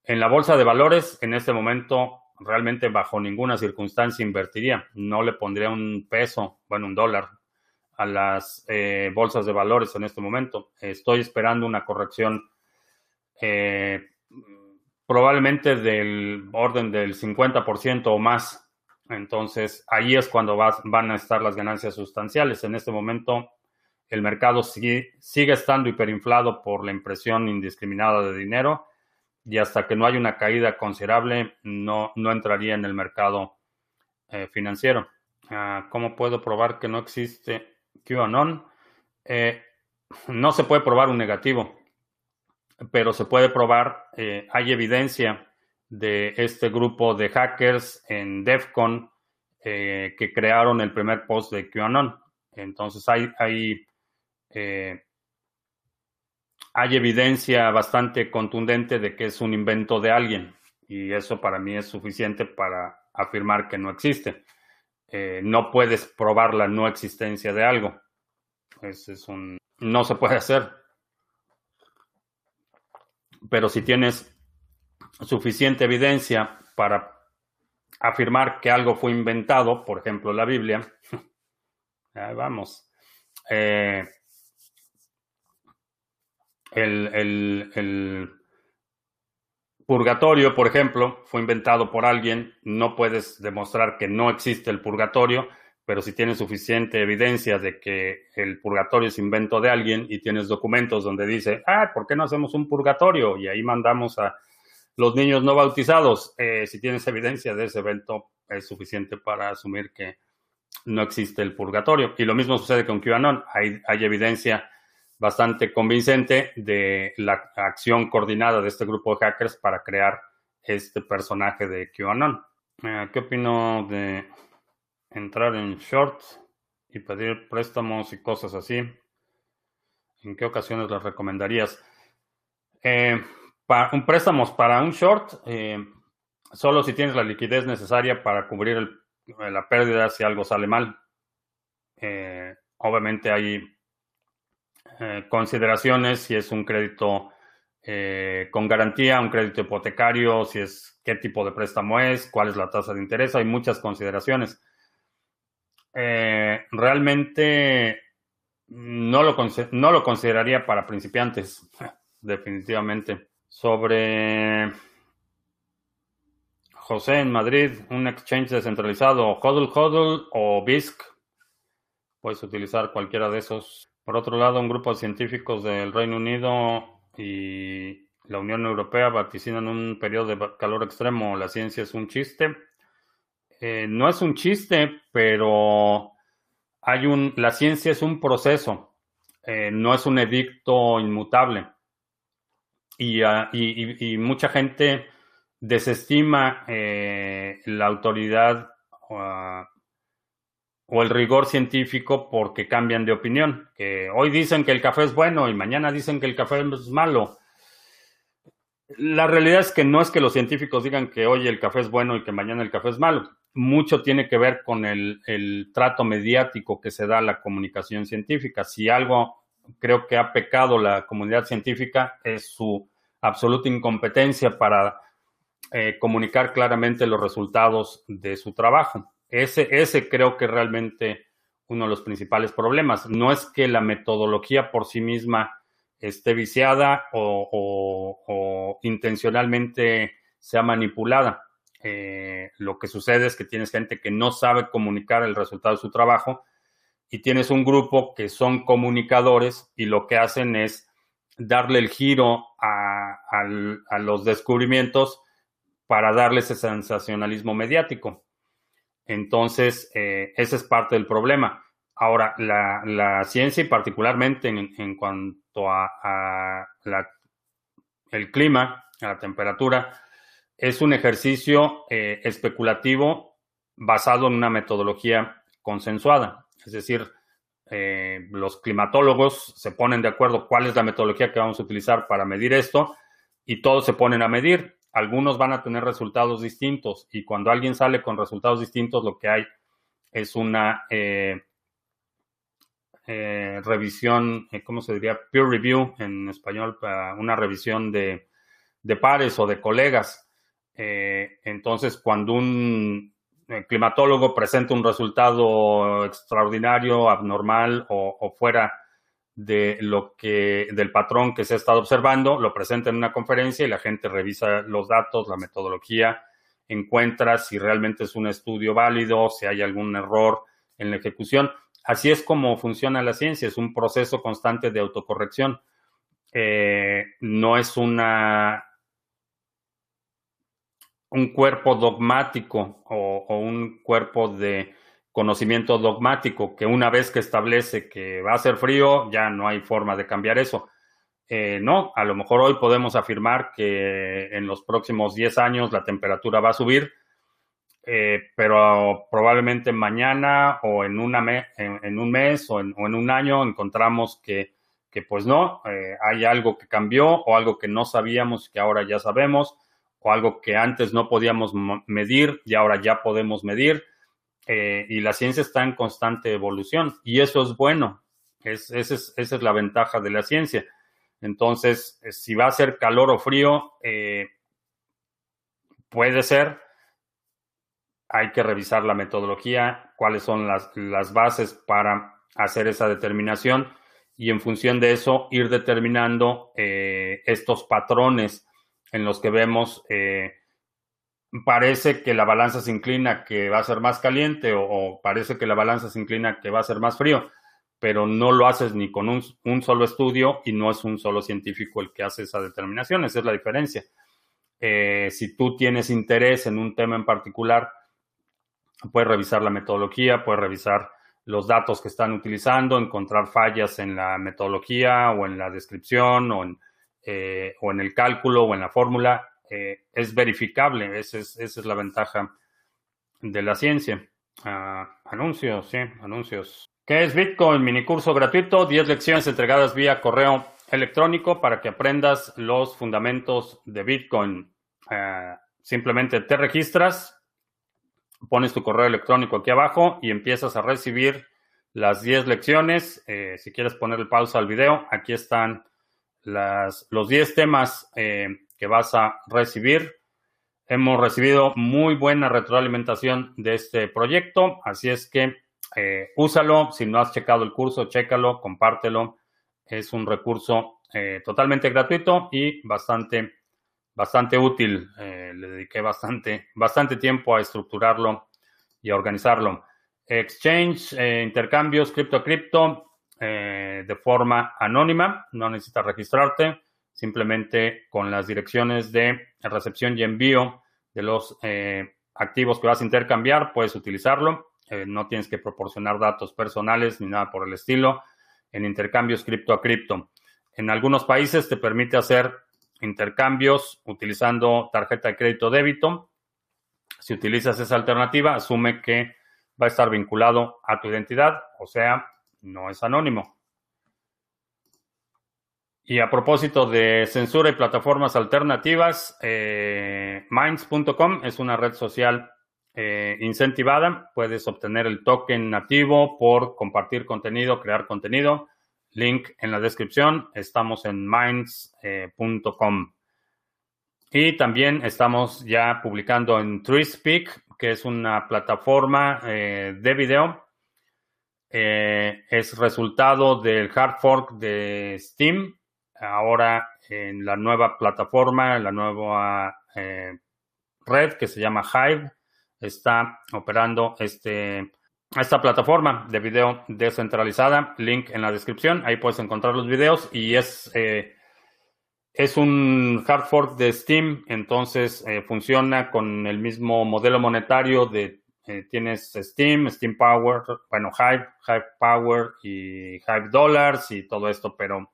en la bolsa de valores, en este momento, realmente bajo ninguna circunstancia invertiría. No le pondría un peso, bueno, un dólar a las eh, bolsas de valores en este momento. Estoy esperando una corrección eh, probablemente del orden del 50% o más entonces, ahí es cuando van a estar las ganancias sustanciales. En este momento, el mercado sigue, estando hiperinflado por la impresión indiscriminada de dinero y hasta que no haya una caída considerable, no, no entraría en el mercado eh, financiero. Ah, ¿Cómo puedo probar que no existe QAnon? Eh, no se puede probar un negativo, pero se puede probar, eh, hay evidencia de este grupo de hackers en DEFCON eh, que crearon el primer post de QAnon. Entonces hay, hay, hay evidencia bastante contundente de que es un invento de alguien y eso para mí es suficiente para afirmar que no existe. Eh, no puedes probar la no existencia de algo. es un, no se puede hacer. Pero si tienes suficiente evidencia para afirmar que algo fue inventado, por ejemplo, la Biblia, vamos, eh, el, purgatorio, por ejemplo, fue inventado por alguien, no puedes demostrar que no existe el purgatorio, pero si tienes suficiente evidencia de que el purgatorio es invento de alguien y tienes documentos donde dice, ah, ¿por qué no hacemos un purgatorio? Y ahí mandamos a los niños no bautizados, eh, si tienes evidencia de ese evento, es suficiente para asumir que no existe el purgatorio. Y lo mismo sucede con QAnon. Hay, hay evidencia bastante convincente de la acción coordinada de este grupo de hackers para crear este personaje de QAnon. Eh, ¿Qué opino de entrar en short y pedir préstamos y cosas así? ¿En qué ocasiones las recomendarías? Eh, un préstamo para un short, eh, solo si tienes la liquidez necesaria para cubrir la pérdida si algo sale mal. Obviamente hay eh, consideraciones si es un crédito con garantía, un crédito hipotecario, si es qué tipo de préstamo es, cuál es la tasa de interés, hay muchas consideraciones. Eh, realmente no lo, no lo consideraría para principiantes, definitivamente. Sobre José en Madrid, un exchange descentralizado, Hodl Hodl o BISC. Puedes utilizar cualquiera de esos. Por otro lado, un grupo de científicos del Reino Unido y la Unión Europea vaticinan un periodo de calor extremo. La ciencia es un chiste. Eh, no es un chiste, pero hay un, la ciencia es un proceso, eh, no es un edicto inmutable. Y, ah, mucha gente desestima eh, la autoridad ah, o el rigor científico porque cambian de opinión. Que hoy dicen que el café es bueno y mañana dicen que el café es malo. La realidad es que no es que los científicos digan que hoy el café es bueno y que mañana el café es malo mucho tiene que ver con el, trato mediático que se da a la comunicación científica. Si algo creo que ha pecado la comunidad científica es su absoluta incompetencia para eh, comunicar claramente los resultados de su trabajo. Ese, ese creo que realmente uno de los principales problemas. No es que la metodología por sí misma esté viciada o intencionalmente sea manipulada eh, lo que sucede es que tienes gente que no sabe comunicar el resultado de su trabajo y tienes un grupo que son comunicadores y lo que hacen es darle el giro a, los descubrimientos para darle ese sensacionalismo mediático. Entonces, eh, ese es parte del problema. Ahora, la, ciencia y particularmente en, cuanto a, el clima, a la temperatura, es un ejercicio eh, especulativo basado en una metodología consensuada. Es decir, eh, los climatólogos se ponen de acuerdo cuál es la metodología que vamos a utilizar para medir esto y todos se ponen a medir. Algunos van a tener resultados distintos y cuando alguien sale con resultados distintos, lo que hay es una eh, revisión, ¿cómo se diría? Peer review en español, una revisión de pares o de colegas eh, entonces, cuando un eh, climatólogo presenta un resultado extraordinario, abnormal o, fuera de lo que del patrón que se ha estado observando, lo presenta en una conferencia y la gente revisa los datos, la metodología, encuentra si realmente es un estudio válido, si hay algún error en la ejecución. Así es como funciona la ciencia, es un proceso constante de autocorrección. Eh, no es una un cuerpo dogmático o, un cuerpo de conocimiento dogmático que una vez que establece que va a ser frío, ya no hay forma de cambiar eso. Eh, no, a lo mejor hoy podemos afirmar que en los próximos 10 años la temperatura va a subir, eh, pero probablemente mañana o en, una en, un mes o en, un año encontramos que, que pues no, eh, hay algo que cambió o algo que no sabíamos que ahora ya sabemos o algo que antes no podíamos medir y ahora ya podemos medir. Eh, y la ciencia está en constante evolución y eso es bueno. Es, esa, es, la ventaja de la ciencia. Entonces, eh, si va a ser calor o frío, eh, puede ser. Hay que revisar la metodología, cuáles son las, bases para hacer esa determinación y en función de eso ir determinando estos patrones en los que vemos, parece que la balanza se inclina que va a ser más caliente o, parece que la balanza se inclina que va a ser más frío, pero no lo haces ni con un, solo estudio y no es un solo científico el que hace esa determinación, esa es la diferencia. Eh, si tú tienes interés en un tema en particular, puedes revisar la metodología, puedes revisar los datos que están utilizando, encontrar fallas en la metodología o en la descripción o en eh, o en el cálculo o en la fórmula, eh, es verificable. Esa es, la ventaja de la ciencia. Ah, anuncios, sí, anuncios. ¿Qué es Bitcoin? Mini curso gratuito, 10 lecciones entregadas vía correo electrónico para que aprendas los fundamentos de Bitcoin. Ah, simplemente te registras, pones tu correo electrónico aquí abajo y empiezas a recibir las 10 lecciones. Eh, si quieres ponerle pausa al video, aquí están los 10 temas eh, que vas a recibir. Hemos recibido muy buena retroalimentación de este proyecto, así es que eh, úsalo. Si no has checado el curso, chécalo, compártelo. Es un recurso eh, totalmente gratuito y bastante, bastante útil. le dediqué bastante, bastante tiempo a estructurarlo y a organizarlo. Exchange, intercambios cripto a cripto de forma anónima. No necesitas registrarte. Simplemente con las direcciones de recepción y envío de los activos que vas a intercambiar, puedes utilizarlo. Eh, no tienes que proporcionar datos personales ni nada por el estilo en intercambios cripto a cripto. En algunos países te permite hacer intercambios utilizando tarjeta de crédito débito. Si utilizas esa alternativa, asume que va a estar vinculado a tu identidad, o sea, no es anónimo. Y a propósito de censura y plataformas alternativas, eh, Minds.com es una red social eh, incentivada. Puedes obtener el token nativo por compartir contenido, crear contenido. Link en la descripción. Estamos en minds.com. y también estamos ya publicando en TreeSpeak, que es una plataforma eh, de video. es resultado del hard fork de Steam ahora en la nueva plataforma, la nueva eh, red que se llama Hive, está operando este, esta plataforma de video descentralizada. Link en la descripción, ahí puedes encontrar los videos y es, eh, es un hard fork de Steam, entonces eh, funciona con el mismo modelo monetario de tienes Steam, Steam Power, bueno, Hive, Hive Power y Hive Dollars y todo esto, pero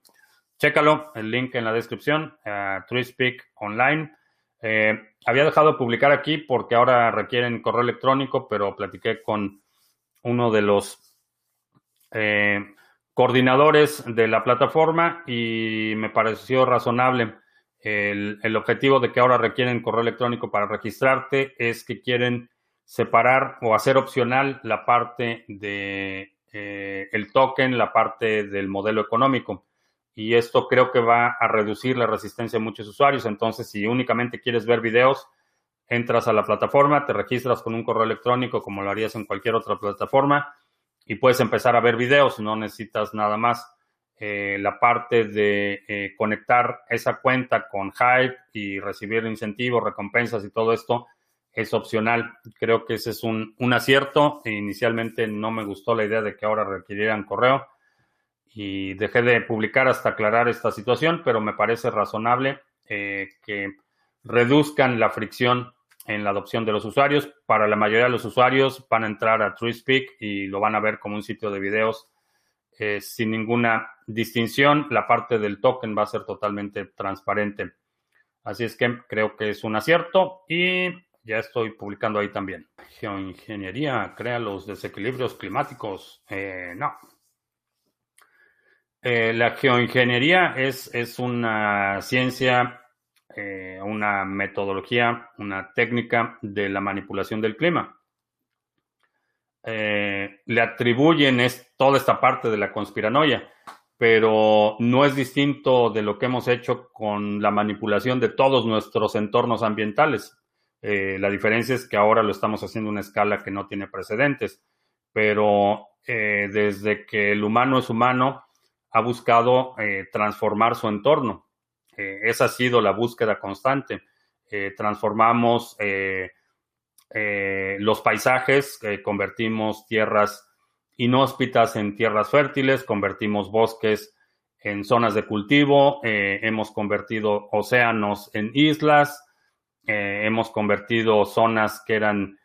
Chécalo, el link en la descripción, uh, TreeSpeak Online. Eh, había dejado de publicar aquí porque ahora requieren correo electrónico, pero platiqué con uno de los eh, coordinadores de la plataforma y me pareció razonable. El, objetivo de que ahora requieren correo electrónico para registrarte es que quieren separar o hacer opcional la parte de eh, el token, la parte del modelo económico y esto creo que va a reducir la resistencia de muchos usuarios. Entonces, si únicamente quieres ver videos, entras a la plataforma, te registras con un correo electrónico como lo harías en cualquier otra plataforma y puedes empezar a ver videos, no necesitas nada más. Eh, la parte de eh, conectar esa cuenta con Hype y recibir incentivos, recompensas y todo esto es opcional. Creo que ese es un, un acierto. Inicialmente no me gustó la idea de que ahora requirieran correo y dejé de publicar hasta aclarar esta situación, pero me parece razonable eh, que reduzcan la fricción en la adopción de los usuarios. Para la mayoría de los usuarios van a entrar a TreeSpeak y lo van a ver como un sitio de videos eh, sin ninguna distinción. La parte del token va a ser totalmente transparente. Así es que creo que es un acierto y ya estoy publicando ahí también. Geoingeniería crea los desequilibrios climáticos. Eh, no, eh, la geoingeniería es, es una ciencia, eh, una metodología, una técnica de la manipulación del clima. Eh, le atribuyen toda esta parte de la conspiranoia, pero no es distinto de lo que hemos hecho con la manipulación de todos nuestros entornos ambientales. la diferencia es que ahora lo estamos haciendo a una escala que no tiene precedentes, pero desde que el humano es humano, ha buscado eh, transformar su entorno. Eh, esa ha sido la búsqueda constante. Eh, transformamos los paisajes, convertimos tierras inhóspitas en tierras fértiles, convertimos bosques en zonas de cultivo, hemos convertido océanos en islas, hemos convertido zonas que eran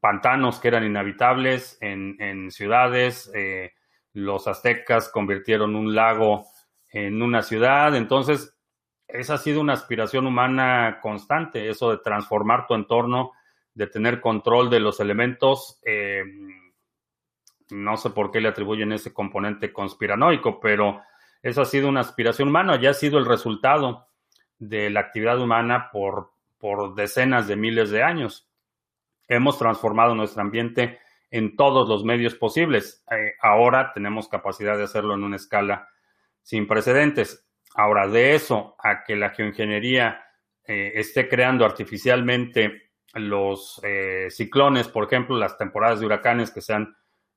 pantanos que eran inhabitables en, en ciudades, los aztecas convirtieron un lago en una ciudad, entonces esa ha sido una aspiración humana constante, eso de transformar tu entorno, de tener control de los elementos. Eh, no sé por qué le atribuyen ese componente conspiranoico, pero esa ha sido una aspiración humana, ya ha sido el resultado de la actividad humana por, por decenas de miles de años. Hemos transformado nuestro ambiente en todos los medios posibles. Eh, ahora tenemos capacidad de hacerlo en una escala sin precedentes. Ahora, de eso a que la geoingeniería eh, esté creando artificialmente los eh, ciclones, por ejemplo, las temporadas de huracanes que se han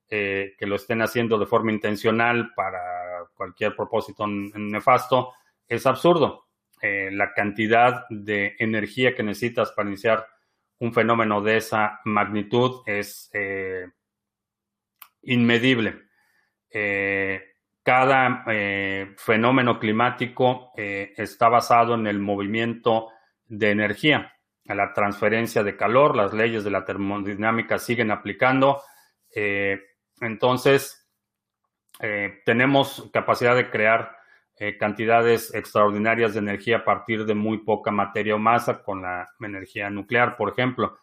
que lo estén haciendo de forma intencional para cualquier propósito nefasto, es absurdo. la cantidad de energía que necesitas para iniciar un fenómeno de esa magnitud es inmedible. cada fenómeno climático está basado en el movimiento de energía a la transferencia de calor, las leyes de la termodinámica siguen aplicando. Eh, entonces, eh, tenemos capacidad de crear eh, cantidades extraordinarias de energía a partir de muy poca materia o masa con la energía nuclear, por ejemplo.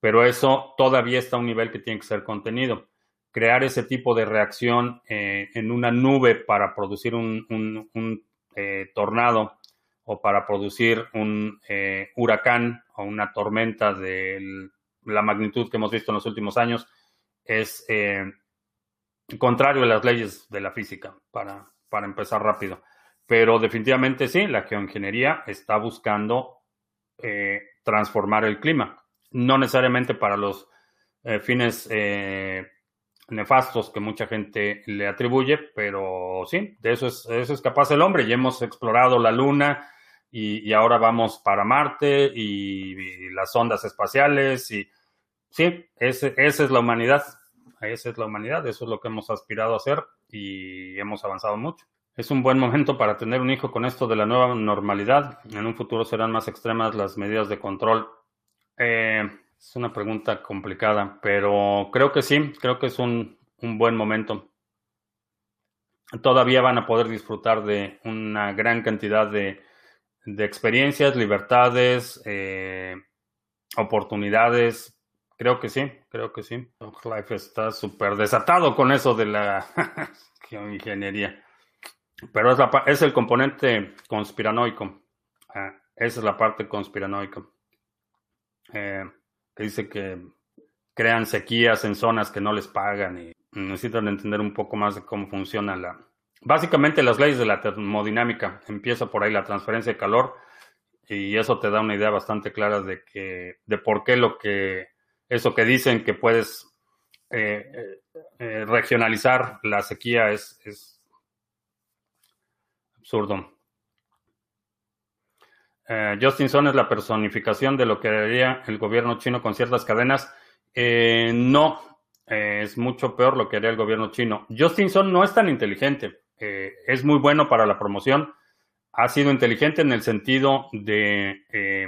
Pero eso todavía está a un nivel que tiene que ser contenido. Crear ese tipo de reacción en una nube para producir un, un tornado o para producir un eh, huracán o una tormenta de la magnitud que hemos visto en los últimos años es eh, contrario a las leyes de la física, para, para empezar rápido. Pero definitivamente sí, la geoingeniería está buscando eh, transformar el clima, no necesariamente para los fines nefastos que mucha gente le atribuye, pero sí, de eso es, de eso es capaz el hombre. Ya hemos explorado la luna, y, ahora vamos para Marte y, las ondas espaciales y sí, ese, esa es la humanidad, esa es la humanidad, eso es lo que hemos aspirado a hacer y hemos avanzado mucho. Es un buen momento para tener un hijo con esto de la nueva normalidad. En un futuro serán más extremas las medidas de control. Eh, es una pregunta complicada, pero creo que sí, creo que es un, un buen momento. Todavía van a poder disfrutar de una gran cantidad de de experiencias, libertades, eh, oportunidades. Creo que sí, creo que sí. Life está súper desatado con eso de la ingeniería. Pero es, el componente conspiranoico. Ah, esa es la parte conspiranoica. Eh, dice que crean sequías en zonas que no les pagan y necesitan entender un poco más de cómo funciona la, Básicamente las leyes de la termodinámica. Empieza por ahí la transferencia de calor y eso te da una idea bastante clara de que de por qué lo que eso que dicen que puedes eh, eh, eh, regionalizar la sequía es, absurdo. Justin Son es la personificación de lo que haría el gobierno chino con ciertas cadenas. no, es mucho peor lo que haría el gobierno chino. Justin Son no es tan inteligente. Eh, es muy bueno para la promoción. Ha sido inteligente en el sentido de eh,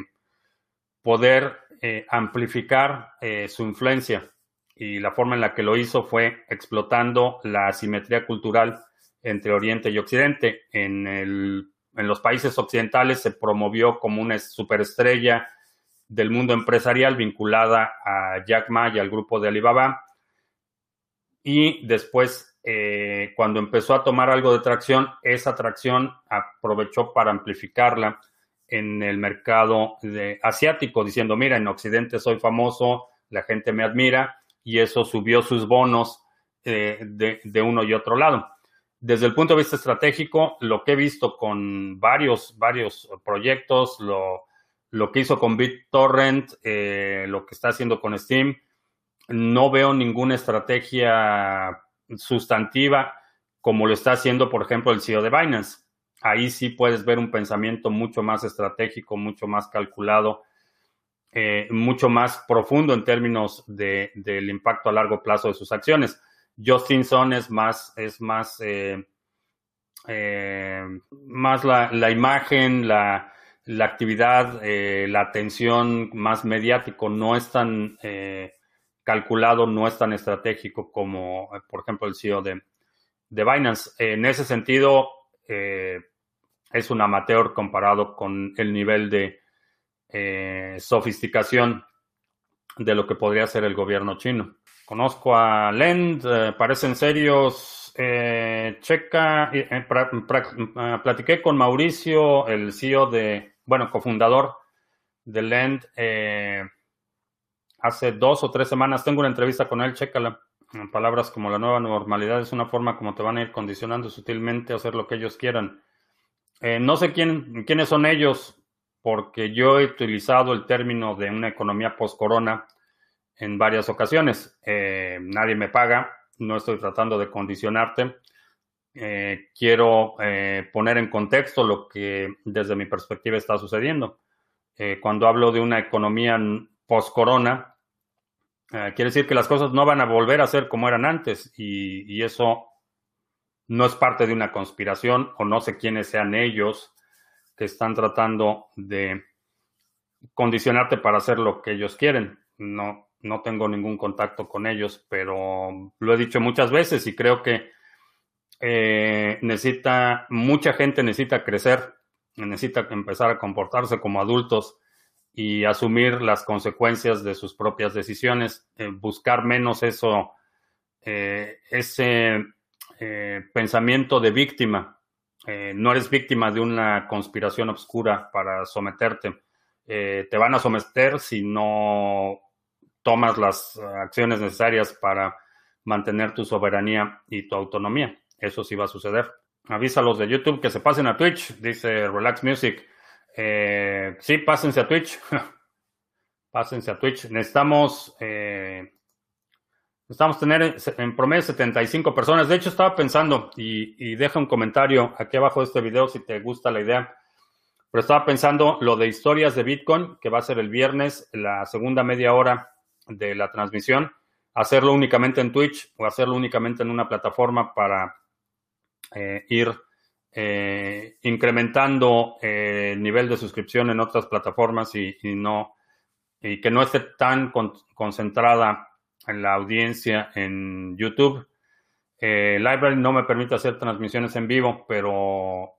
poder eh, amplificar su influencia y la forma en la que lo hizo fue explotando la asimetría cultural entre Oriente y Occidente. En los países occidentales se promovió como una superestrella del mundo empresarial vinculada a Jack Ma y al grupo de Alibaba. Y después eh, cuando empezó a tomar algo de tracción, esa tracción aprovechó para amplificarla en el mercado asiático, diciendo, mira, en Occidente soy famoso, la gente me admira, y eso subió sus bonos eh, de, uno y otro lado. Desde el punto de vista estratégico, lo que he visto con varios, varios proyectos, lo, lo que hizo con BitTorrent, eh, lo que está haciendo con Steam, no veo ninguna estrategia sustantiva como lo está haciendo, por ejemplo, el CEO de Binance. Ahí sí puedes ver un pensamiento mucho más estratégico, mucho más calculado, eh, mucho más profundo en términos de, del impacto a largo plazo de sus acciones. Justin Son es más, es más, eh, eh, más la, la, imagen, la, la actividad, la atención más mediático, no es tan calculado, no es tan estratégico como, por ejemplo, el CEO de, de Binance. En ese sentido, eh, es un amateur comparado con el nivel de eh, sofisticación de lo que podría ser el gobierno chino. Conozco a Lend, parecen serios. checa, platiqué con Mauricio, el CEO de, bueno, cofundador de Lend hace dos o tres semanas. Tengo una entrevista con él, chécala. Palabras como la nueva normalidad es una forma como te van a ir condicionando sutilmente a hacer lo que ellos quieran. Eh, no sé quién, quiénes son ellos, porque yo he utilizado el término de una economía post-corona en varias ocasiones. Eh, nadie me paga, no estoy tratando de condicionarte. Eh, quiero poner en contexto lo que desde mi perspectiva está sucediendo. Cuando hablo de una economía post-corona, quiere decir que las cosas no van a volver a ser como eran antes y eso no es parte de una conspiración o no sé quiénes sean ellos que están tratando de condicionarte para hacer lo que ellos quieren. No, no tengo ningún contacto con ellos, pero lo he dicho muchas veces y creo que eh, necesita, mucha gente necesita crecer, necesita empezar a comportarse como adultos y asumir las consecuencias de sus propias decisiones, eh, buscar menos eso, eh, ese pensamiento de víctima. no eres víctima de una conspiración oscura para someterte. te van a someter si no tomas las acciones necesarias para mantener tu soberanía y tu autonomía. Eso sí va a suceder. Avisa a los de YouTube que se pasen a Twitch, dice Relax Music. Eh, sí, pásense a Twitch. pásense a Twitch. Necesitamos, eh, necesitamos tener en promedio 75 personas. De hecho, estaba pensando, y, deja un comentario aquí abajo de este video si te gusta la idea. Pero estaba pensando lo de historias de Bitcoin, que va a ser el viernes, la segunda media hora de la transmisión, hacerlo únicamente en Twitch o hacerlo únicamente en una plataforma para eh, ir eh, incrementando eh, el nivel de suscripción en otras plataformas y, no y que no esté tan concentrada en la audiencia en YouTube. Library no me permite hacer transmisiones en vivo, pero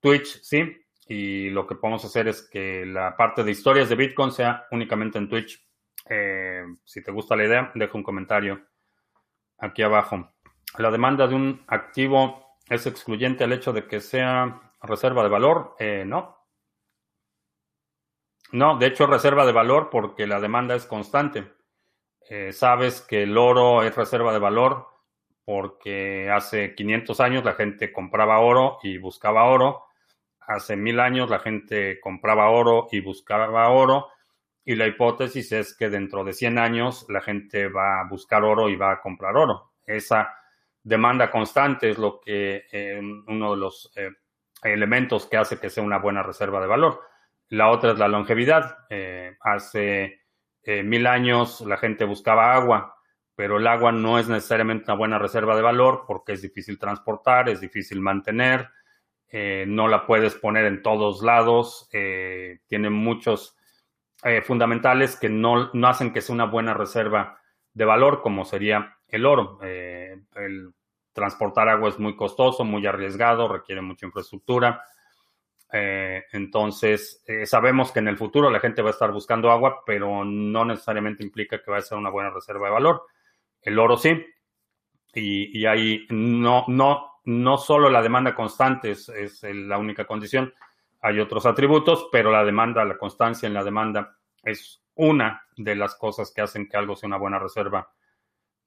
Twitch sí. Y lo que podemos hacer es que la parte de historias de Bitcoin sea únicamente en Twitch. Eh, si te gusta la idea, deja un comentario aquí abajo. La demanda de un activo es excluyente al hecho de que sea reserva de valor. Eh, no. No, de hecho reserva de valor porque la demanda es constante. Eh, sabes que el oro es reserva de valor porque hace 500 años la gente compraba oro y buscaba oro. Hace mil años la gente compraba oro y buscaba oro y la hipótesis es que dentro de 100 años la gente va a buscar oro y va a comprar oro. Esa demanda constante es lo que eh, uno de los eh, elementos que hace que sea una buena reserva de valor. La otra es la longevidad. Hace mil años la gente buscaba agua, pero el agua no es necesariamente una buena reserva de valor porque es difícil transportar, es difícil mantener, no la puedes poner en todos lados, tiene muchos eh, fundamentales que no, hacen que sea una buena reserva de valor, como sería el oro. Eh, el transportar agua es muy costoso, muy arriesgado, requiere mucha infraestructura. Eh, entonces, sabemos que en el futuro la gente va a estar buscando agua, pero no necesariamente implica que va a ser una buena reserva de valor. El oro sí. Y, y ahí no, no, no solo la demanda constante es, es la única condición, hay otros atributos, pero la demanda, la constancia en la demanda es una de las cosas que hacen que algo sea una buena reserva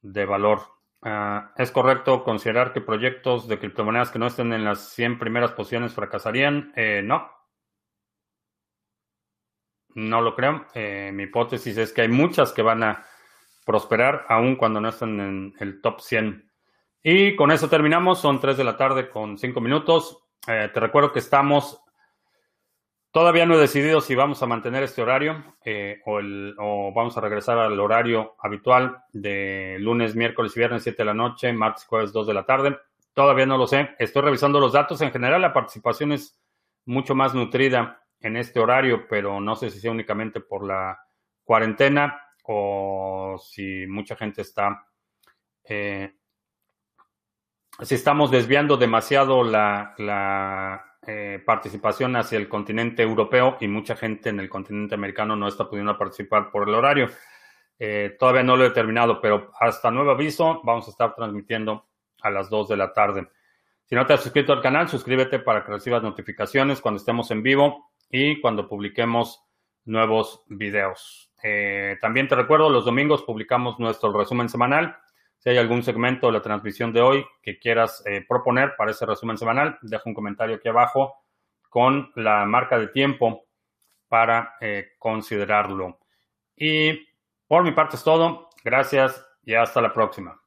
de valor. Ah, ¿Es correcto considerar que proyectos de criptomonedas que no estén en las 100 primeras posiciones fracasarían? Eh, no. No lo creo. Eh, mi hipótesis es que hay muchas que van a prosperar aun cuando no estén en el top 100. Y con eso terminamos. Son 3 de la tarde con 5 minutos. Eh, te recuerdo que estamos Todavía no he decidido si vamos a mantener este horario eh, o, vamos a regresar al horario habitual de lunes, miércoles y viernes 7 de la noche, martes, jueves 2 de la tarde. Todavía no lo sé. Estoy revisando los datos. En general la participación es mucho más nutrida en este horario, pero no sé si sea únicamente por la cuarentena o si mucha gente está... Eh, si estamos desviando demasiado la eh, participación hacia el continente europeo y mucha gente en el continente americano no está pudiendo participar por el horario. Eh, todavía no lo he terminado, pero hasta nuevo aviso vamos a estar transmitiendo a las 2 de la tarde. Si no te has suscrito al canal, suscríbete para que recibas notificaciones cuando estemos en vivo y cuando publiquemos nuevos videos. Eh, también te recuerdo, los domingos publicamos nuestro resumen semanal si hay algún segmento de la transmisión de hoy que quieras eh, proponer para ese resumen semanal, deja un comentario aquí abajo con la marca de tiempo para eh, considerarlo. Y por mi parte es todo. Gracias y hasta la próxima.